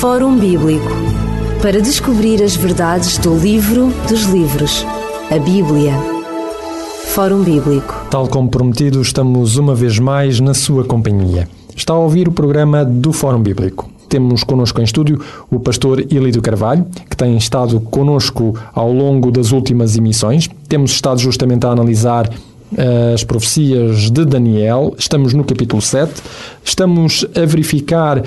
Fórum Bíblico para descobrir as verdades do livro dos livros, a Bíblia. Fórum Bíblico. Tal como prometido, estamos uma vez mais na sua companhia. Está a ouvir o programa do Fórum Bíblico. Temos connosco em estúdio o pastor Ilídio Carvalho, que tem estado connosco ao longo das últimas emissões. Temos estado justamente a analisar as profecias de Daniel, estamos no capítulo 7, estamos a verificar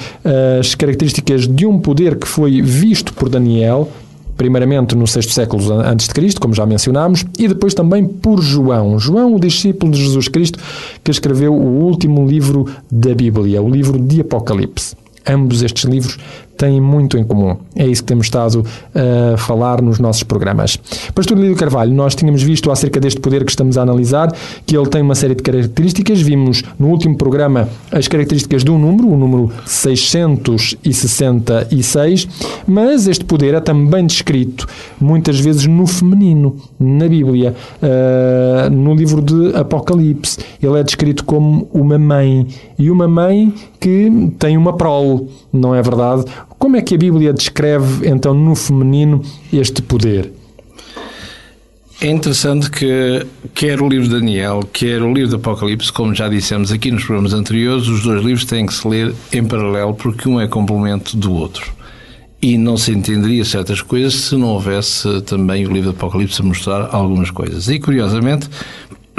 as características de um poder que foi visto por Daniel, primeiramente no sexto século antes de Cristo, como já mencionámos, e depois também por João. João, o discípulo de Jesus Cristo, que escreveu o último livro da Bíblia, o livro de Apocalipse. Ambos estes livros têm muito em comum. É isso que temos estado a falar nos nossos programas. Pastor Lídio Carvalho, nós tínhamos visto acerca deste poder que estamos a analisar, que ele tem uma série de características. Vimos no último programa as características de um número, o número 666, mas este poder é também descrito muitas vezes no feminino, na Bíblia, uh, no livro de Apocalipse. Ele é descrito como uma mãe, e uma mãe que tem uma prole, não é verdade? Como é que a Bíblia descreve, então, no feminino este poder? É interessante que quer o livro de Daniel, quer o livro do Apocalipse, como já dissemos aqui nos programas anteriores, os dois livros têm que se ler em paralelo porque um é complemento do outro. E não se entenderia certas coisas se não houvesse também o livro do Apocalipse a mostrar algumas coisas. E curiosamente,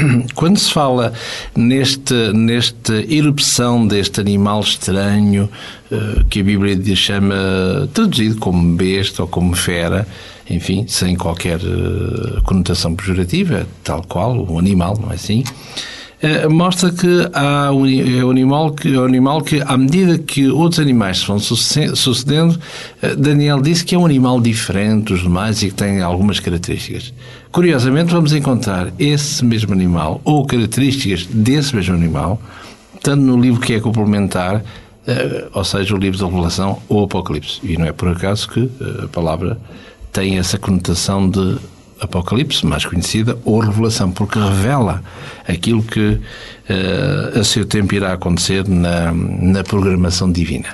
quando se fala neste, nesta erupção deste animal estranho uh, que a Bíblia chama traduzido como besta ou como fera, enfim, sem qualquer uh, conotação pejorativa, tal qual, um animal, não é assim? Uh, mostra que há um, um animal que, um animal que, à medida que outros animais se vão sucedendo, Daniel disse que é um animal diferente dos demais e que tem algumas características. Curiosamente, vamos encontrar esse mesmo animal ou características desse mesmo animal, tanto no livro que é complementar, eh, ou seja, o livro da Revelação ou Apocalipse. E não é por acaso que eh, a palavra tem essa conotação de Apocalipse, mais conhecida, ou Revelação, porque revela aquilo que eh, a seu tempo irá acontecer na, na programação divina.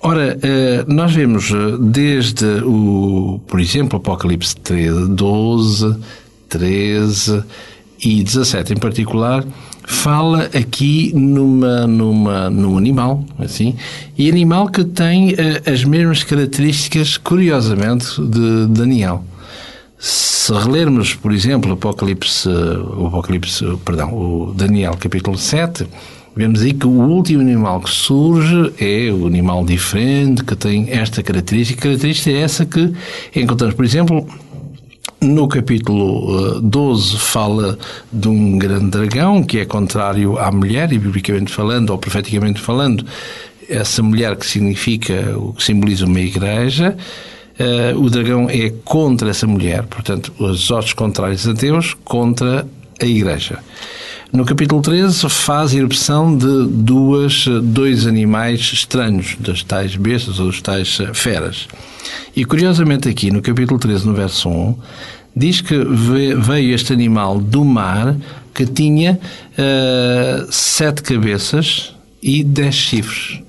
Ora, eh, nós vemos eh, desde o, por exemplo, Apocalipse 13, 12, 13 e 17 em particular, fala aqui numa, numa, num animal, assim, e animal que tem as mesmas características, curiosamente, de Daniel. Se relermos, por exemplo, Apocalipse, o Apocalipse, perdão, o Daniel capítulo 7, Vemos aí que o último animal que surge é o animal diferente, que tem esta característica. Característica é essa que encontramos, por exemplo, no capítulo 12 eh, fala de um grande dragão que é contrário à mulher, e biblicamente falando, ou profeticamente falando, essa mulher que significa, o que simboliza uma igreja, o dragão é contra essa mulher, portanto, os outros contrários a Deus contra a igreja. No capítulo 13 faz erupção de duas, dois animais estranhos, das tais bestas ou das tais feras. E curiosamente aqui no capítulo 13, no verso 1, diz que veio este animal do mar que tinha uh, sete cabeças e dez chifres.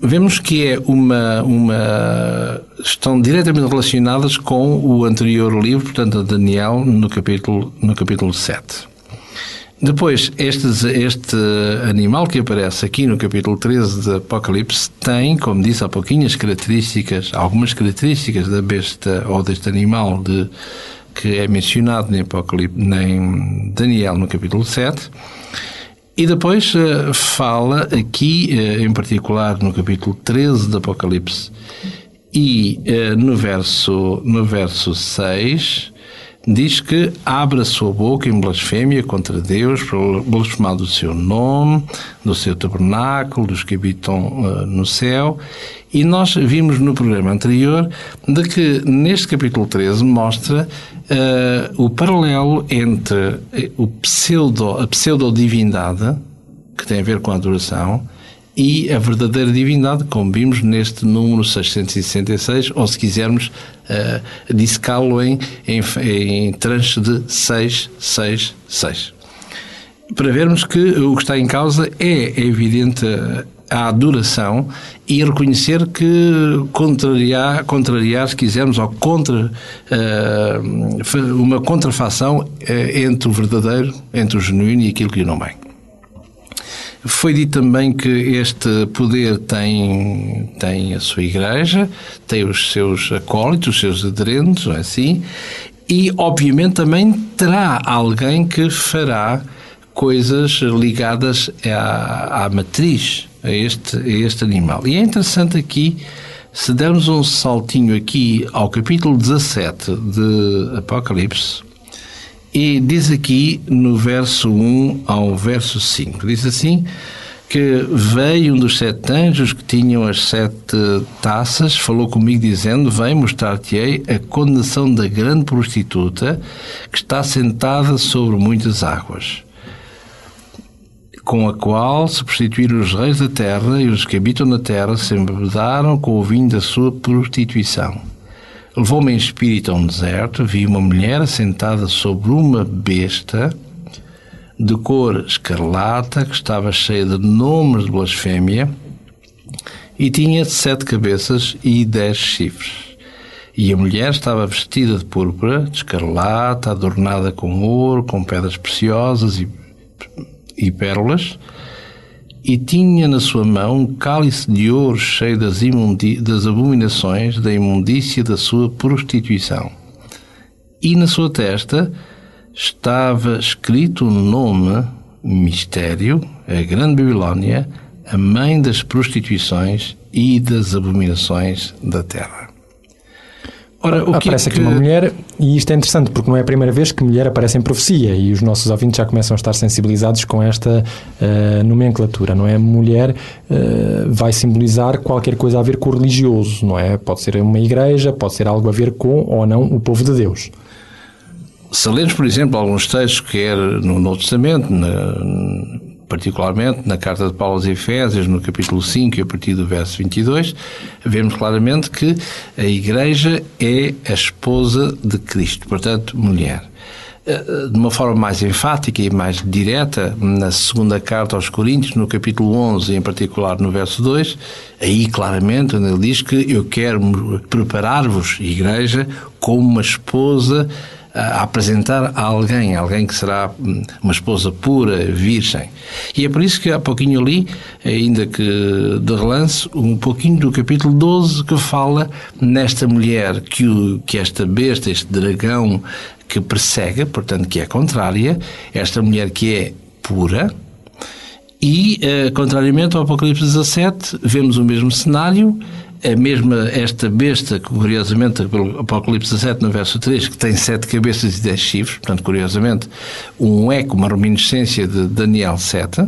Vemos que é uma, uma. estão diretamente relacionadas com o anterior livro, portanto, a Daniel, no capítulo, no capítulo 7. Depois, estes, este animal que aparece aqui no capítulo 13 de Apocalipse tem, como disse há pouquinho, as características, algumas características da besta ou deste animal de, que é mencionado em, Apocalipse, em Daniel no capítulo 7. E depois uh, fala aqui, uh, em particular no capítulo 13 de Apocalipse e uh, no, verso, no verso 6, diz que abre a sua boca em blasfémia contra Deus, blasfemar do seu nome, do seu tabernáculo, dos que habitam uh, no céu. E nós vimos no programa anterior de que neste capítulo 13 mostra uh, o paralelo entre o pseudo, a pseudo-divindade, que tem a ver com a adoração, e a verdadeira divindade, como vimos neste número 666, ou se quisermos, uh, dissecá-lo em, em, em tranche de 666. Para vermos que o que está em causa é, é evidente à adoração e reconhecer que contrariar, contrariar se quisermos, ou contra, uh, uma contrafação uh, entre o verdadeiro, entre o genuíno e aquilo que não vem. Foi dito também que este poder tem, tem a sua igreja, tem os seus acólitos, os seus aderentes, não é assim? E, obviamente, também terá alguém que fará coisas ligadas à, à matriz, a este, a este animal. E é interessante aqui, se dermos um saltinho aqui ao capítulo 17 de Apocalipse, e diz aqui no verso 1 ao verso 5, diz assim que veio um dos sete anjos que tinham as sete taças, falou comigo dizendo, vem mostrar-te-ei a condenação da grande prostituta que está sentada sobre muitas águas com a qual se prostituíram os reis da terra e os que habitam na terra se embebedaram com o vinho da sua prostituição. Levou-me em espírito a um deserto, vi uma mulher sentada sobre uma besta de cor escarlata que estava cheia de nomes de blasfémia e tinha sete cabeças e dez chifres. E a mulher estava vestida de púrpura, de escarlata, adornada com ouro, com pedras preciosas e e pérolas, e tinha na sua mão um cálice de ouro cheio das, das abominações da imundícia da sua prostituição. E na sua testa estava escrito o nome Mistério, a Grande Babilónia, a mãe das prostituições e das abominações da terra. Ora, aparece é que... aqui uma mulher, e isto é interessante porque não é a primeira vez que mulher aparece em profecia e os nossos ouvintes já começam a estar sensibilizados com esta uh, nomenclatura, não é? Mulher uh, vai simbolizar qualquer coisa a ver com o religioso, não é? Pode ser uma igreja, pode ser algo a ver com ou não o povo de Deus. Se lermos, por exemplo, alguns textos, quer no Novo Testamento, na, particularmente na carta de Paulo aos Efésios, no capítulo 5 e a partir do verso 22, vemos claramente que a Igreja é a esposa de Cristo, portanto, mulher. Eh, de uma forma mais enfática e mais direta, na segunda carta aos Coríntios, no capítulo 11, em particular no verso 2, aí claramente onde ele diz que eu quero preparar-vos, Igreja, como uma esposa a apresentar a alguém, alguém que será hum, uma esposa pura, virgem. E é por isso que há pouquinho ali, ainda que de relance, um pouquinho do capítulo 12 que fala nesta mulher que, o, que esta besta, este dragão que persegue, portanto que é contrária, esta mulher que é pura, e, eh, contrariamente ao Apocalipse 17, vemos o mesmo cenário, a mesma, esta besta, que curiosamente, Apocalipse 17, no verso 3, que tem sete cabeças e dez chifres, portanto, curiosamente, um eco, uma reminiscência de Daniel 7,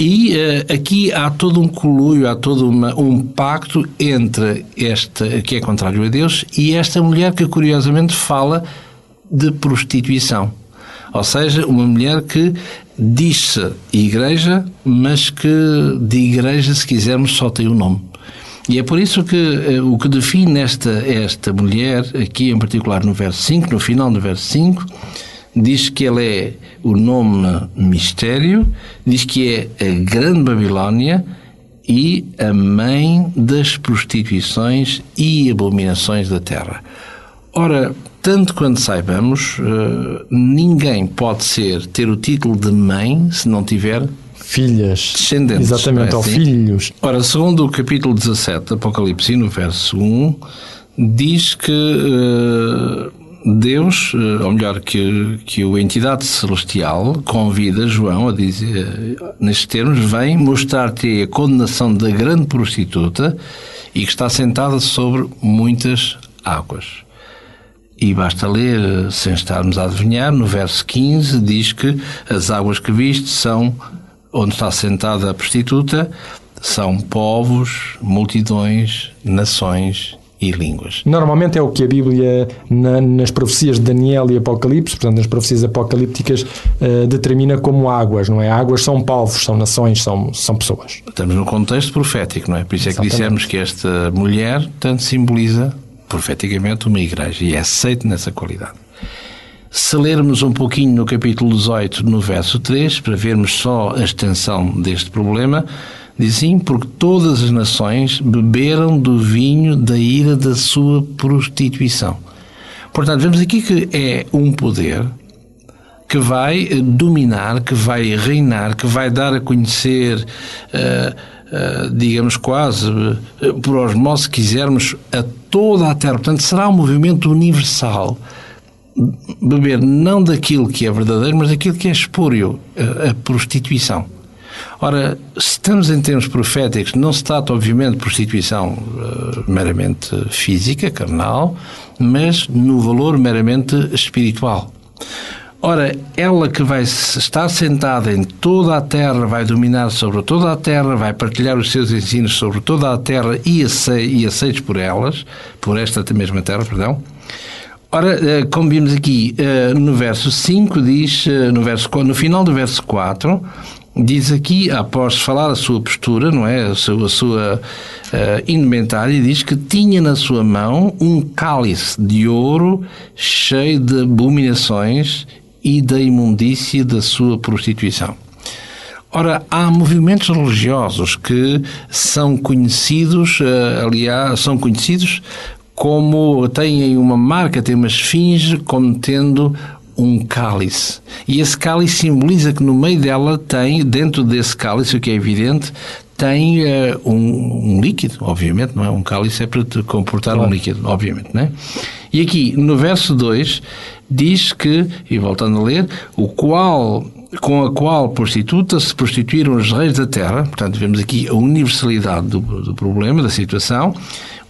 e uh, aqui há todo um colúio, há todo uma, um pacto entre esta, que é contrário a Deus, e esta mulher que curiosamente fala de prostituição. Ou seja, uma mulher que diz-se igreja, mas que de igreja, se quisermos, só tem o um nome. E é por isso que uh, o que define esta, esta mulher, aqui em particular no verso 5, no final do verso 5, diz que ela é o nome mistério, diz que é a Grande Babilónia e a mãe das prostituições e abominações da terra. Ora, tanto quanto saibamos, uh, ninguém pode ser ter o título de mãe se não tiver filhas. Descendentes. Exatamente, é ou assim? filhos. Ora, segundo o capítulo 17 do Apocalipse, no verso 1, diz que uh, Deus, uh, ou melhor, que, que a entidade celestial convida João a dizer, uh, nestes termos, vem mostrar-te a condenação da grande prostituta e que está sentada sobre muitas águas. E basta ler, sem estarmos a adivinhar, no verso 15 diz que as águas que viste são onde está sentada a prostituta são povos, multidões, nações e línguas. Normalmente é o que a Bíblia, na, nas profecias de Daniel e Apocalipse, portanto, nas profecias apocalípticas, uh, determina como águas, não é? Águas são povos, são nações, são, são pessoas. Estamos num contexto profético, não é? Por isso é que dissemos que esta mulher tanto simboliza profeticamente uma igreja e é aceito nessa qualidade. Se lermos um pouquinho no capítulo 18, no verso 3, para vermos só a extensão deste problema, Diz sim, porque todas as nações beberam do vinho da ira da sua prostituição. Portanto, vemos aqui que é um poder que vai dominar, que vai reinar, que vai dar a conhecer, uh, uh, digamos quase, uh, por osmose, se quisermos, a toda a Terra. Portanto, será um movimento universal. Beber não daquilo que é verdadeiro, mas daquilo que é espúrio, a prostituição. Ora, se estamos em termos proféticos, não se trata, obviamente, de prostituição uh, meramente física, carnal, mas no valor meramente espiritual. Ora, ela que vai estar sentada em toda a terra, vai dominar sobre toda a terra, vai partilhar os seus ensinos sobre toda a terra e, aceitos por elas, por esta mesma terra, perdão. Ora, eh, como vimos aqui eh, no verso 5, diz, eh, no, verso, no final do verso 4, diz aqui, após falar a sua postura, não é? A sua, a sua uh, indumentária, diz que tinha na sua mão um cálice de ouro cheio de abominações e da imundícia da sua prostituição. Ora, há movimentos religiosos que são conhecidos, aliás, são conhecidos como têm uma marca, têm uma esfinge como tendo um cálice. E esse cálice simboliza que no meio dela tem, dentro desse cálice, o que é evidente, tem uh, um, um, líquido, obviamente, não é? Um cálice é para te comportar claro. um líquido, obviamente, não é? E aqui, no verso 2, diz que, e voltando a ler, o qual com a qual prostituta se prostituíram os reis da terra, portanto, vemos aqui a universalidade do, do problema, da situação,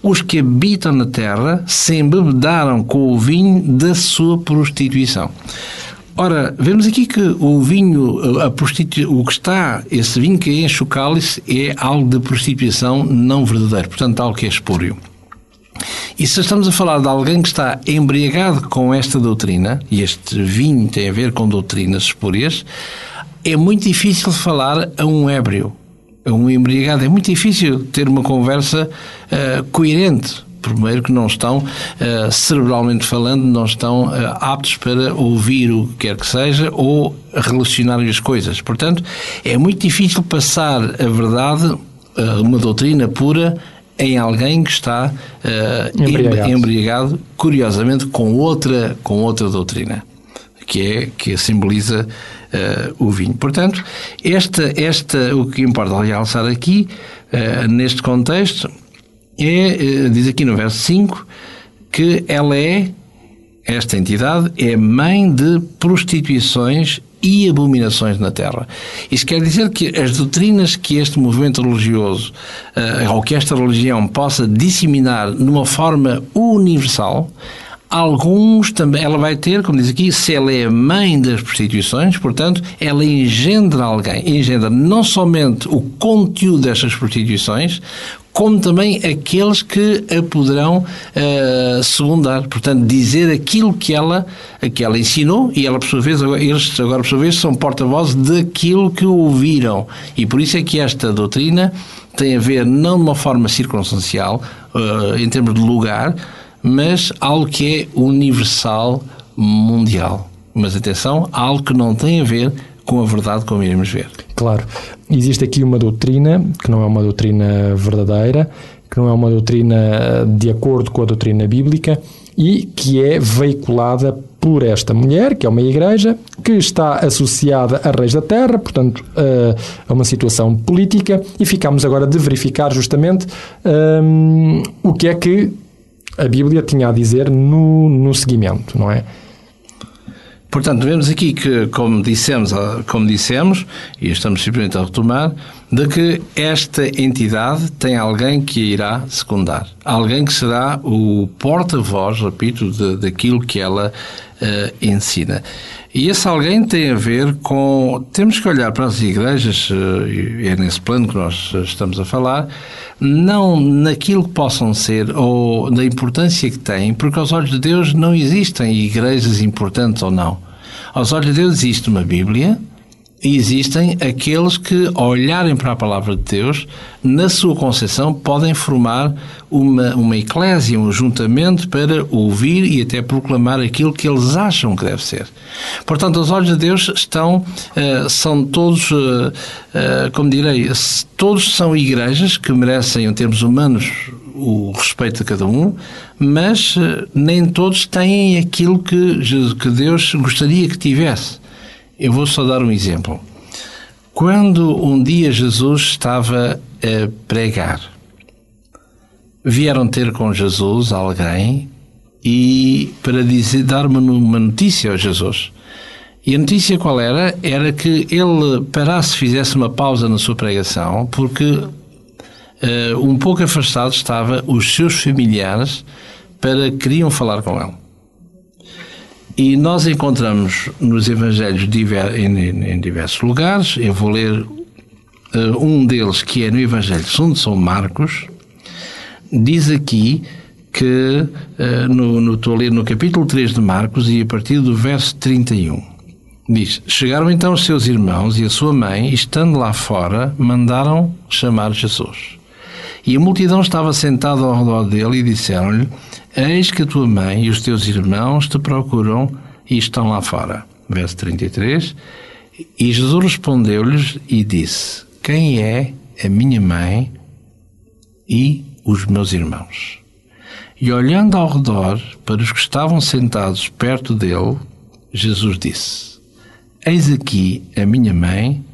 os que habitam na terra se embebedaram com o vinho da sua prostituição. Ora, vemos aqui que o vinho, a prostitu... o que está, esse vinho que enche o cálice é algo de prostituição não verdadeiro, portanto, algo que é espúrio. E se estamos a falar de alguém que está embriagado com esta doutrina, e este vinho tem a ver com doutrinas espúrias, é muito difícil falar a um ébrio um embriagado. É muito difícil ter uma conversa uh, coerente. Primeiro que não estão, uh, cerebralmente falando, não estão uh, aptos para ouvir o que quer que seja ou relacionar as coisas. Portanto, é muito difícil passar a verdade, uma doutrina pura, em alguém que está embriagado. embriagado, curiosamente, com outra, com outra doutrina que é que simboliza uh, o vinho. Portanto, esta, esta, o que importa realçar aqui, uh, neste contexto, é, uh, diz aqui no verso 5, que ela é, esta entidade, é mãe de prostituições e abominações na Terra. Isso quer dizer que as doutrinas que este movimento religioso, ou que esta religião possa disseminar numa forma universal, Alguns também, ela vai ter, como diz aqui, se ela é mãe das prostituições, portanto, ela engendra alguém, engendra não somente o conteúdo destas prostituições, como também aqueles que a poderão uh, segundar, portanto, dizer aquilo que ela, que ela ensinou e ela, por sua vez, eles agora, por sua vez, são porta-vozes daquilo que ouviram. E por isso é que esta doutrina tem a ver não de uma forma circunstancial, uh, em termos de lugar, mas algo que é universal, mundial. Mas atenção, algo que não tem a ver com a verdade, como iremos ver. Claro. Existe aqui uma doutrina que não é uma doutrina verdadeira, que não é uma doutrina de acordo com a doutrina bíblica e que é veiculada por esta mulher, que é uma igreja, que está associada a reis da terra, portanto, a uma situação política, e ficamos agora de verificar justamente um, o que é que a Bíblia tinha a dizer no, no seguimento, não é? Portanto, vemos aqui que, como dissemos, como dissemos, e estamos simplesmente a retomar, de que esta entidade tem alguém que irá secundar. Alguém que será o porta-voz, repito, de, daquilo que ela uh, ensina. E esse alguém tem a ver com. Temos que olhar para as igrejas, uh, é nesse plano que nós estamos a falar, não naquilo que possam ser ou na importância que têm, porque aos olhos de Deus não existem igrejas importantes ou não. Aos olhos de Deus existe uma Bíblia existem aqueles que, ao olharem para a palavra de Deus, na sua concepção, podem formar uma, uma eclésia, um juntamento para ouvir e até proclamar aquilo que eles acham que deve ser. Portanto, os olhos de Deus estão, uh, são todos, uh, uh, como direi, todos são igrejas que merecem, em termos humanos, o respeito de cada um, mas nem todos têm aquilo que, que Deus gostaria que tivesse. Eu vou só dar um exemplo. Quando um dia Jesus estava a pregar, vieram ter com Jesus alguém e para dizer dar uma, notícia a Jesus. E a notícia qual era? Era que ele parasse, fizesse uma pausa na sua pregação, porque uh, um pouco afastado estava os seus familiares para queriam falar com ele. E nós encontramos nos Evangelhos em diversos lugares, eu vou ler eh, um deles que é no Evangelho segundo São Marcos, diz aqui que, no, no, estou a ler no capítulo 3 de Marcos e a partir do verso 31, diz: Chegaram então os seus irmãos e a sua mãe, e estando lá fora, mandaram chamar Jesus. E a multidão estava sentada ao redor dele e disseram-lhe: Eis que a tua mãe e os teus irmãos te procuram e estão lá fora. Verso 33. E Jesus respondeu-lhes e disse: Quem é a minha mãe e os meus irmãos? E olhando ao redor para os que estavam sentados perto dele, Jesus disse: Eis aqui a minha mãe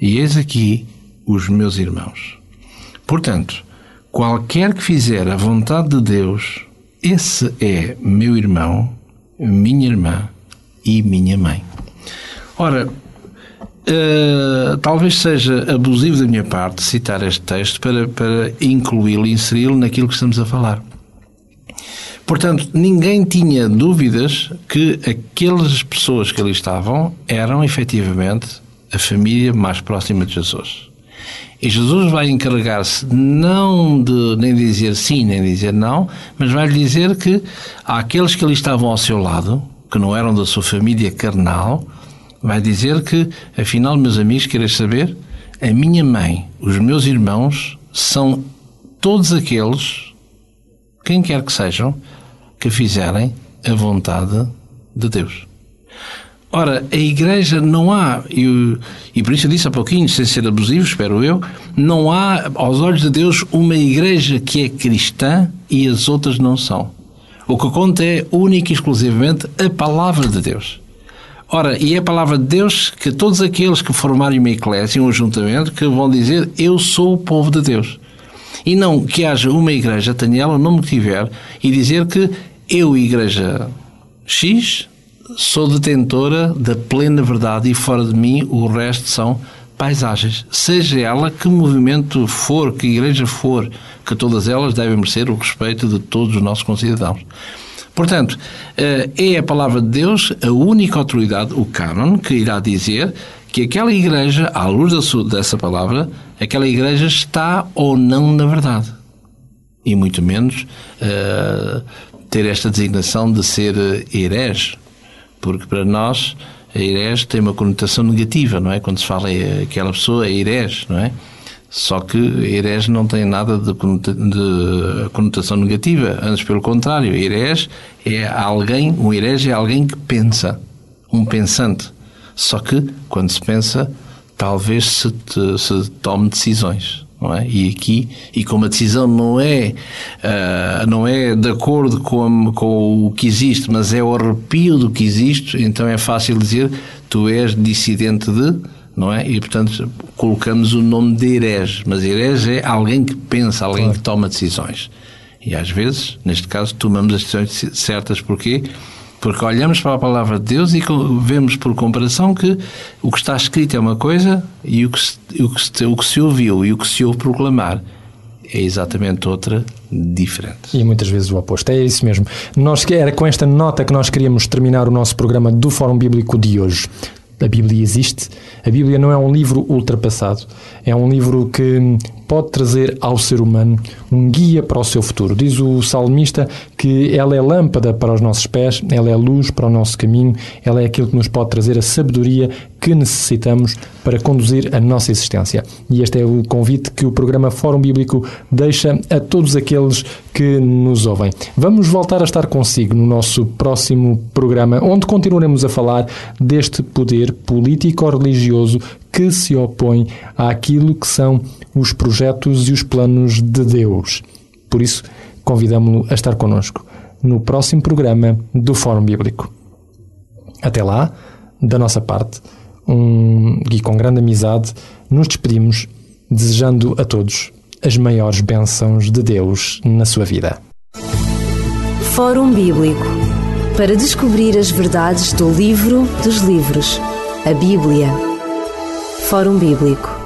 e eis aqui os meus irmãos. Portanto, qualquer que fizer a vontade de Deus, esse é meu irmão, minha irmã e minha mãe. Ora, uh, talvez seja abusivo da minha parte citar este texto para, para incluí-lo e inseri-lo naquilo que estamos a falar. Portanto, ninguém tinha dúvidas que aquelas pessoas que ali estavam eram efetivamente a família mais próxima de Jesus. E Jesus vai encarregar-se não de nem dizer sim, nem dizer não, mas vai lhe dizer que aqueles que ali estavam ao seu lado, que não eram da sua família carnal, vai dizer que, afinal, meus amigos, queres saber? A minha mãe, os meus irmãos, são todos aqueles, quem quer que sejam, que fizerem a vontade de Deus. Ora, a Igreja não há, e, e por isso eu disse há pouquinho, sem ser abusivo, espero eu, não há, aos olhos de Deus, uma Igreja que é cristã e as outras não são. O que conta é única e exclusivamente a palavra de Deus. Ora, e é a palavra de Deus que todos aqueles que formarem uma eclésia, um ajuntamento, que vão dizer eu sou o povo de Deus. E não que haja uma igreja, tenha ela o nome que tiver, e dizer que eu, igreja X, sou detentora da plena verdade e fora de mim o resto são paisagens. Seja ela que movimento for, que igreja for, que todas elas devem merecer o respeito de todos os nossos concidadãos. Portanto, eh, é a palavra de Deus a única autoridade, o cânon, que irá dizer que aquela igreja, à luz dessa palavra, aquela igreja está ou não na verdade. E muito menos uh, ter esta designação de ser herege, porque para nós a herege tem uma conotação negativa, não é? Quando se fala aquela pessoa é herege, não é? Só que herege não tem nada de, conotação negativa, antes pelo contrário, herege é alguém, um herege é alguém que pensa, um pensante. Só que, quando se pensa, talvez se, te, se tome decisões não é? E aqui, e como a decisão não é, uh, não é de acordo com, com o que existe, mas é o arrepio do que existe, então é fácil dizer tu és dissidente de, não é? E portanto colocamos o nome de herege, mas herege é alguém que pensa, alguém claro. que toma decisões. E às vezes, neste caso, tomamos as decisões certas, porquê? Porque olhamos para a palavra de Deus e vemos por comparação que o que está escrito é uma coisa e o que se, o que se, o que se ouviu e o que se ouve proclamar é exatamente outra diferente. E muitas vezes o oposto. É isso mesmo. Nós, era com esta nota que nós queríamos terminar o nosso programa do Fórum Bíblico de hoje. A Bíblia existe. A Bíblia não é um livro ultrapassado. É um livro que pode trazer ao ser humano um guia para o seu futuro. Diz o salmista que ela é lâmpada para os nossos pés, ela é luz para o nosso caminho, ela é aquilo que nos pode trazer a sabedoria que necessitamos para conduzir a nossa existência. E este é o convite que o programa Fórum Bíblico deixa a todos aqueles que nos ouvem. Vamos voltar a estar consigo no nosso próximo programa, onde continuaremos a falar deste poder político-religioso que se opõe àquilo que são os projetos e os planos de Deus. Por isso, convidamos-lo a estar connosco no próximo programa do Fórum Bíblico. Até lá, da nossa parte, um, e com grande amizade, nos despedimos, desejando a todos as maiores bênçãos de Deus na sua vida. Fórum Bíblico para descobrir as verdades do livro dos livros, a Bíblia. Fórum Bíblico